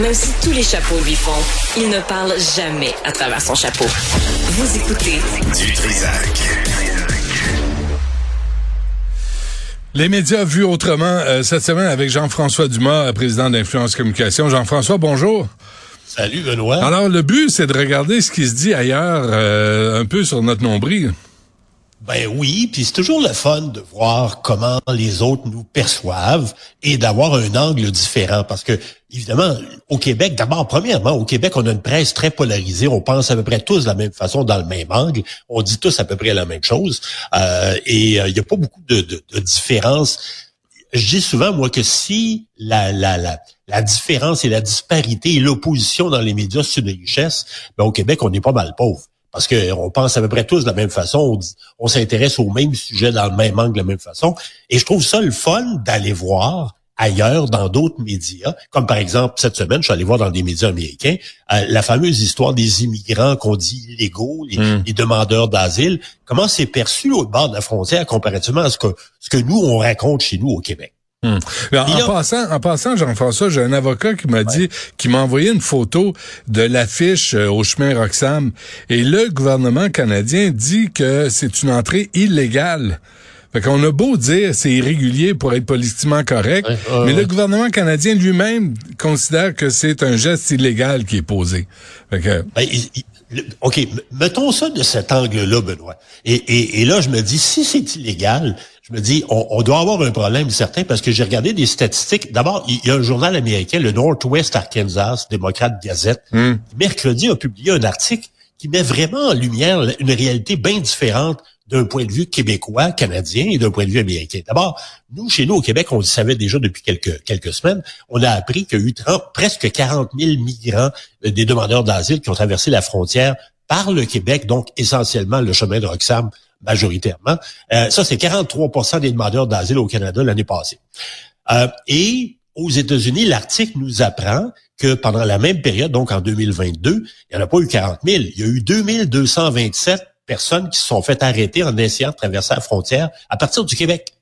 Même si tous les chapeaux lui font, il ne parle jamais à travers son chapeau. Vous écoutez Du Trisac. Les médias vus autrement euh, cette semaine avec Jean-François Dumas, euh, président d'Influence Communication. Jean-François, bonjour. Salut Benoît. Alors le but, c'est de regarder ce qui se dit ailleurs, euh, un peu sur notre nombril. Ben oui, puis c'est toujours le fun de voir comment les autres nous perçoivent et d'avoir un angle différent parce que évidemment au Québec, d'abord premièrement au Québec, on a une presse très polarisée, on pense à peu près tous de la même façon dans le même angle, on dit tous à peu près la même chose. Euh, et euh, il n'y a pas beaucoup de, de, de différences. Je dis souvent moi que si la la la la différence et la disparité et l'opposition dans les médias c'est une richesse, ben au Québec on est pas mal pauvre parce qu'on pense à peu près tous de la même façon, on, s'intéresse au même sujet dans le même angle de la même façon. Et je trouve ça le fun d'aller voir ailleurs dans d'autres médias, comme par exemple cette semaine, je suis allé voir dans des médias américains euh, la fameuse histoire des immigrants qu'on dit illégaux, les, hmm. les demandeurs d'asile, comment c'est perçu au bord de la frontière comparativement à ce que ce que nous on raconte chez nous au Québec? Hmm. en, passant, en passant, Jean-François, j'ai un avocat qui m'a dit, qui m'a envoyé une photo de l'affiche euh, au chemin Roxham. Et le gouvernement canadien dit que c'est une entrée illégale. Fait qu'on a beau dire c'est irrégulier pour être politiquement correct, mais le gouvernement canadien lui-même considère que c'est un geste illégal qui est posé. Fait que... Ben, OK, mettons ça de cet angle-là, Benoît. Et, et, et, là, je me dis, si c'est illégal, je me dis, on, doit avoir un problème certain parce que j'ai regardé des statistiques. D'abord, il y a un journal américain, le Northwest Arkansas, démocrate Gazette, hmm. mercredi a publié un article qui met vraiment en lumière une réalité bien différente d'un point de vue québécois, canadien et d'un point de vue américain. D'abord, nous, chez nous, au Québec, on le savait déjà depuis quelques, quelques semaines, on a appris qu'il y a eu presque 40 000 migrants, euh, des demandeurs d'asile qui ont traversé la frontière par le Québec, donc essentiellement le chemin de Roxham majoritairement. Euh, ça, c'est 43% des demandeurs d'asile au Canada l'année passée. Euh, et aux États-Unis, l'article nous apprend que pendant la même période, donc en 2022, il n'y en a pas eu 40 000, il y a eu 2227 personnes qui se sont fait arrêter en essayant de traverser la frontière à partir du Québec.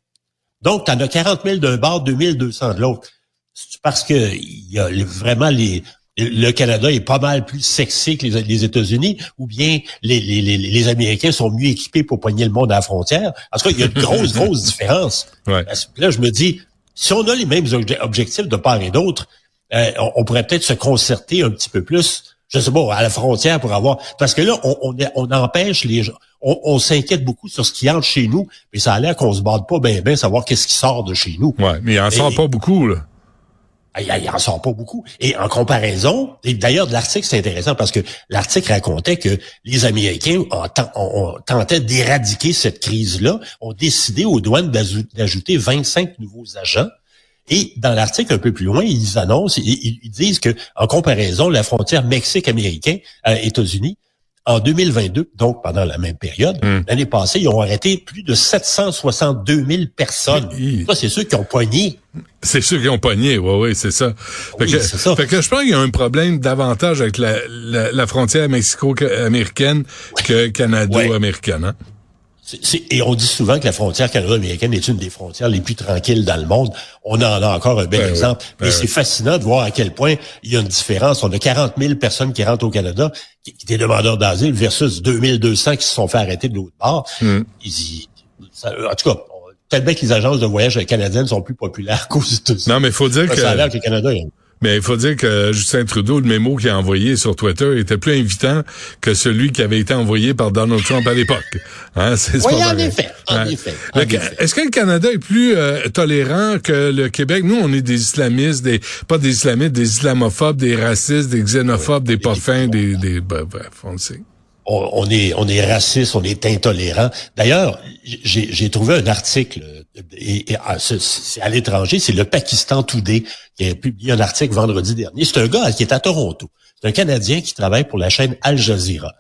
Donc, tu en as 40 000 d'un bord, 2200 de l'autre. C'est parce que il y a vraiment les le Canada est pas mal plus sexy que les, États-Unis, ou bien les, les, les, Américains sont mieux équipés pour poigner le monde à la frontière. En tout cas, il y a une grosse, grosse différence. Là, je me dis, si on a les mêmes objectifs de part et d'autre, euh, on, pourrait peut-être se concerter un petit peu plus je sais pas, à la frontière pour avoir... Parce que là, on, on, empêche les gens... On, s'inquiète beaucoup sur ce qui entre chez nous, mais ça a l'air qu'on se bade pas bien, bien savoir qu'est-ce qui sort de chez nous. Ouais, mais il en sort pas beaucoup, là. Ah, il en sort pas beaucoup. Et en comparaison, et d'ailleurs, l'article, c'est intéressant parce que l'article racontait que les Américains ont, tentaient d'éradiquer cette crise-là, ont décidé aux douanes d'ajouter 25 nouveaux agents et dans l'article un peu plus loin, ils annoncent, ils, ils disent que en comparaison, la frontière Mexique-Américain, euh, États-Unis, en 2022, donc pendant la même période, hmm. l'année passée, ils ont arrêté plus de 762 000 personnes. Ça, c'est ceux qui ont poigné. C'est ceux qui ont pogné, oui, oui, c'est ça. Fait, que, ça. fait que je pense qu'il y a un problème davantage avec la, la, frontière mexico-américaine que canado-américaine. Hein? et on dit souvent que la frontière canado-américaine est une des frontières les plus tranquilles dans le monde. On en a encore un bel ben exemple. Mais ben c'est fascinant de voir à quel point il y a une différence. On a 40 000 personnes qui rentrent au Canada, qui, étaient demandeurs d'asile, versus 2200 qui se sont fait arrêter de l'autre part. Hmm. en tout cas, tellement que les agences de voyage canadiennes sont plus populaires qu'aux États-Unis. Non, mais faut dire que... Ça a l'air que le Canada... Mais il faut dire que Justin Trudeau, le mémo qu'il a envoyé sur Twitter était plus invitant que celui qui avait été envoyé par Donald Trump à l'époque. Hein, c'est oui, en effet, en effet, Est-ce que le Canada est plus euh, tolérant que le Québec? Nous, on est des islamistes, des pas des islamistes, des islamophobes, des racistes, des xénophobes, des pas fins, des, des bref, on le sait on, est raciste, on est intolérant. D'ailleurs, j'ai trouvé un article et, ah, c'est à l'étranger, c'est le Pakistan Today qui a publié un article vendredi dernier. C'est un gars qui est à Toronto. C'est un Canadien qui travaille pour la chaîne Al Jazeera.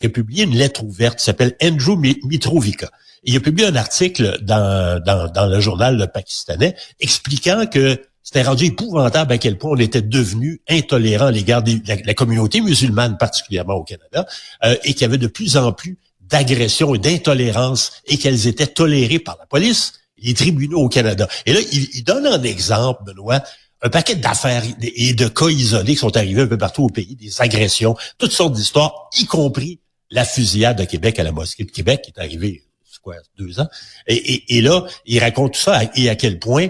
Il a publié une lettre ouverte qui s'appelle Andrew Mitrovica. Il a publié un article dans, dans, dans le journal pakistanais expliquant que c'était rendu épouvantable à quel point on était devenu intolérant à l'égard de la, communauté musulmane, particulièrement au Canada, euh, et qu'il y avait de plus en plus d'agressions et d'intolérance et qu'elles étaient tolérées par la police, les tribunaux au Canada. Et là, il, donne un exemple, Benoît, un paquet d'affaires et de cas isolés qui sont arrivés un peu partout au pays, des agressions, toutes sortes d'histoires, y compris la fusillade de Québec à la mosquée de Québec qui est arrivée, quoi, deux ans. Et, et là, il raconte tout ça et à quel point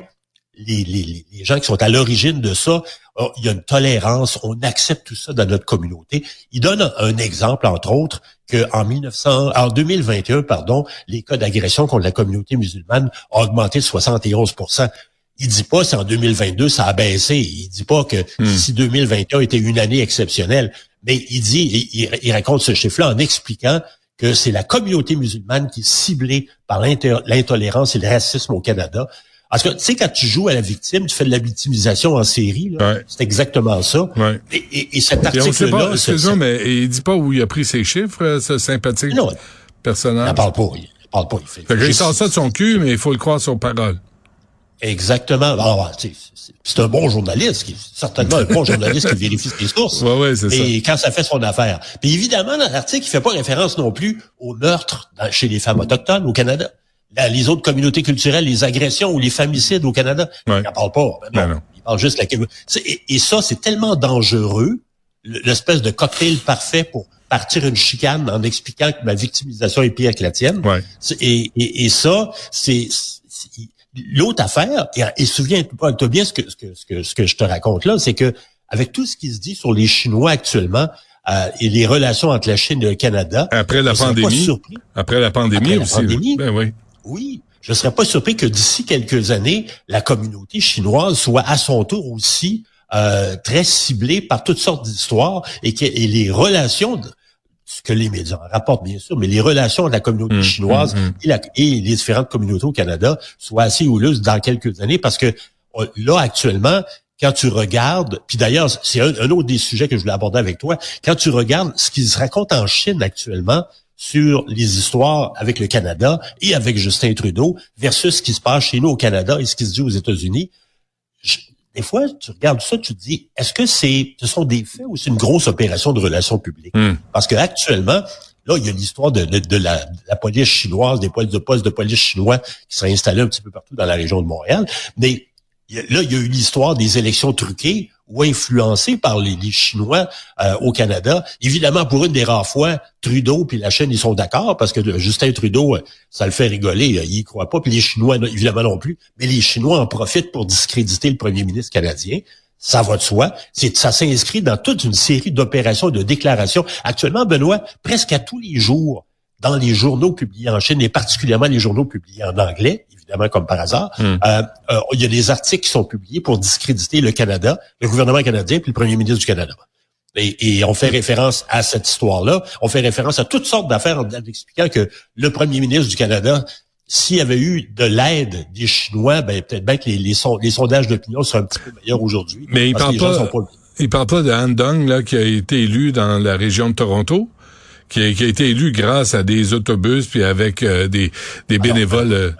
les, les, les gens qui sont à l'origine de ça, oh, il y a une tolérance, on accepte tout ça dans notre communauté. Il donne un, exemple, entre autres, que en 1900, en 2021, pardon, les cas d'agression contre la communauté musulmane ont augmenté de 71% il dit pas si en 2022 ça a baissé. Il dit pas que hmm. si 2021 était une année exceptionnelle. Mais il dit, il, il raconte ce chiffre-là en expliquant que c'est la communauté musulmane qui est ciblée par l'intolérance et le racisme au Canada. Parce que, tu sais, quand tu joues à la victime, tu fais de la victimisation en série. C'est exactement ça. Et, et, et, cet article-là... Excuse-moi, mais il dit pas où il a pris ses chiffres, euh, ce sympathique non, personnage? Il parle pas. Il parle pas. Il fait, fait il sort ça de son cul, mais il faut le croire sur parole. Exactement. C'est un bon journaliste, qui, certainement un bon journaliste qui vérifie ses sources. Ouais, ouais, c'est et quand ça fait son affaire. Puis évidemment, dans l'article, il fait pas référence non plus au meurtre chez les femmes autochtones au Canada les autres communautés culturelles, les agressions ou les famicides au Canada. Il n'en parle pas. Ben non, Il parle juste la... Et, et ça, c'est tellement dangereux, l'espèce de cocktail parfait pour partir une chicane en expliquant que ma victimisation est pire que la tienne. Et, et, et, ça, c'est l'autre affaire. Et, et souviens-toi bien ce que, ce que, ce que, ce que je te raconte là, c'est que avec tout ce qui se dit sur les Chinois actuellement, euh, et les relations entre la Chine et le Canada. Après la pandémie. Après la pandémie aussi. Pandémie, ben oui. Oui, je ne serais pas surpris que d'ici quelques années, la communauté chinoise soit à son tour aussi euh, très ciblée par toutes sortes d'histoires et que et les relations, ce que les médias rapportent bien sûr, mais les relations de la communauté mmh, chinoise mmh, mmh. Et, la, et, les différentes communautés au Canada soient assez houleuses dans quelques années parce que euh, là actuellement, quand tu regardes, puis d'ailleurs, c'est un, un, autre des sujets que je voulais aborder avec toi, quand tu regardes ce qui se raconte en Chine actuellement, sur les histoires avec le Canada et avec Justin Trudeau versus ce qui se passe chez nous au Canada et ce qui se dit aux États-Unis. Des fois, tu regardes ça, tu te dis, est-ce que c'est, ce sont des faits ou c'est une grosse opération de relations publiques? Hmm. Parce que actuellement, là, il y a l'histoire de, de, la, police chinoise, des postes de police chinois qui seraient installés un petit peu partout dans la région de Montréal. Mais là, il y a eu l'histoire des élections truquées ou influencé par les, Chinois euh, au Canada. Évidemment, pour une des rares fois, Trudeau puis la chaîne, ils sont d'accord parce que Justin Trudeau, euh, ça le fait rigoler, euh, il y croit pas, puis les Chinois, évidemment non plus, mais les Chinois en profitent pour discréditer le premier ministre canadien. Ça va de soi. Ça s'inscrit dans toute une série d'opérations de déclarations. Actuellement, Benoît, presque à tous les jours, dans les journaux publiés en Chine, et particulièrement les journaux publiés en anglais, évidemment comme par hasard, hmm. euh, euh, il y a des articles qui sont publiés pour discréditer le Canada, le gouvernement canadien puis le premier ministre du Canada. Et, on fait référence à cette histoire-là. On fait référence à toutes sortes d'affaires en expliquant que le premier ministre du Canada, s'il y avait eu de l'aide des Chinois, ben peut-être bien que les, les, sondages d'opinion seraient un petit peu meilleurs aujourd'hui. Mais il parle pas, il parle pas de Han Dong, là, qui a été élu dans la région de Toronto? Qui a, été élu grâce à des autobus puis avec euh, des, des ah bénévoles. Euh,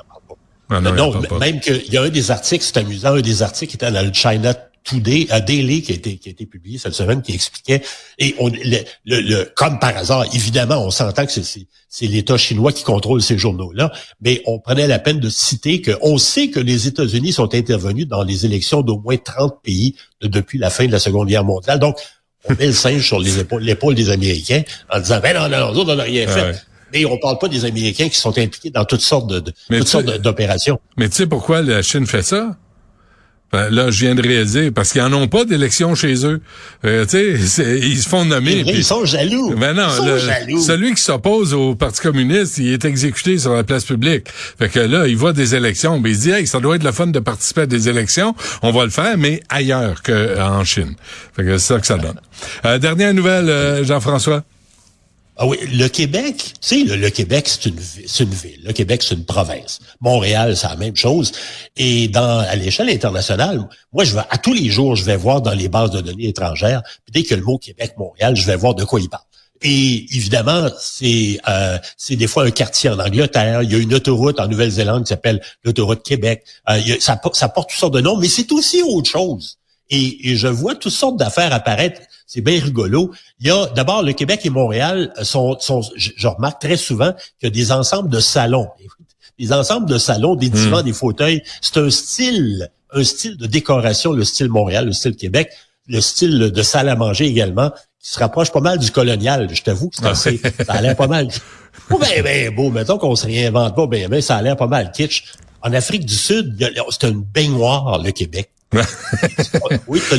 ah non, même qu'il y a un des articles, c'est amusant, un des articles qui était dans le China Today, à Daily, qui a été, qui a été publié cette semaine, qui expliquait, et on, le, le, comme par hasard, évidemment, on s'entend que c'est, c'est l'État chinois qui contrôle ces journaux-là, mais on prenait la peine de citer qu'on sait que les États-Unis sont intervenus dans les élections d'au moins 30 pays depuis la fin de la Seconde Guerre mondiale. Donc, on met le singe sur l'épaule des Américains en disant, ben non, non, non, on n'a rien fait. Mais on parle pas des Américains qui sont impliqués dans toutes sortes de, toutes sortes d'opérations. Mais tu sais pourquoi la Chine fait ça? Ben, là, je viens de réaliser, parce qu'ils n'en ont pas d'élection chez eux. Euh, tu sais, ils se font nommer. ils sont jaloux. Ben non, celui qui s'oppose au Parti communiste, il est exécuté sur la place publique. Fait que là, il voit des élections, mais il se dit, hey, ça doit être le fun de participer à des élections. On va le faire, mais ailleurs qu'en Chine. Fait que c'est ça que ça donne. Euh, dernière nouvelle, euh, Jean-François. Ah oui, le Québec, tu sais, le, Québec, c'est une, une ville. Le Québec, c'est une province. Montréal, c'est la même chose. Et dans, à l'échelle internationale, moi, je vais, à tous les jours, je vais voir dans les bases de données étrangères, puis dès que le mot Québec, Montréal, je vais voir de quoi il parle. Et évidemment, c'est euh, c'est des fois un quartier en Angleterre. Il y a une autoroute en Nouvelle-Zélande qui s'appelle l'autoroute Québec. Euh, ça porte toutes sortes de noms, mais c'est aussi autre chose. Et, et je vois toutes sortes d'affaires apparaître. C'est bien rigolo. Il y a d'abord le Québec et Montréal sont, sont je, remarque très souvent qu'il y a des ensembles de salons. Des ensembles de salons, des divans, des fauteuils. C'est un style, un style de décoration, le style Montréal, le style Québec, le style de salle à manger également, qui se rapproche pas mal du colonial. Je t'avoue c'est assez, ça a l'air pas mal. Pas ben, ben beau, mettons qu'on se réinvente pas, ben, ben, ça a l'air pas mal kitsch. En Afrique du Sud, c'est une baignoire, le Québec. oui, tu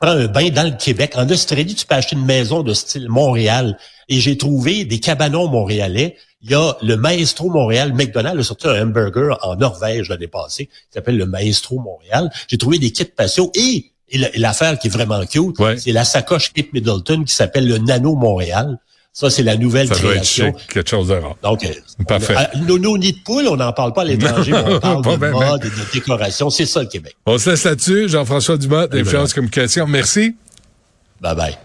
prends un bain dans le Québec. En Australie, tu peux acheter une maison de style Montréal. Et j'ai trouvé des cabanons montréalais. Il y a le Maestro Montréal. McDonald's a sorti un hamburger en Norvège l'année passée qui s'appelle le Maestro Montréal. J'ai trouvé des kits patio et, et la- l'affaire qui est vraiment cute, Ouais. c'est la sacoche Kate Middleton qui s'appelle le Nano Montréal. Ça, c'est la nouvelle Ça doit être création. chic, quelque chose de rare. Donc, euh, Parfait. on- à- nos, nos nids de poule, on n'en parle pas à l'étranger, on parle de ben, mode et de décoration. C'est ça, le Québec. On se laisse là-dessus. Jean-François Dumas, ben. d'Influence Communication. Merci. Bye bye.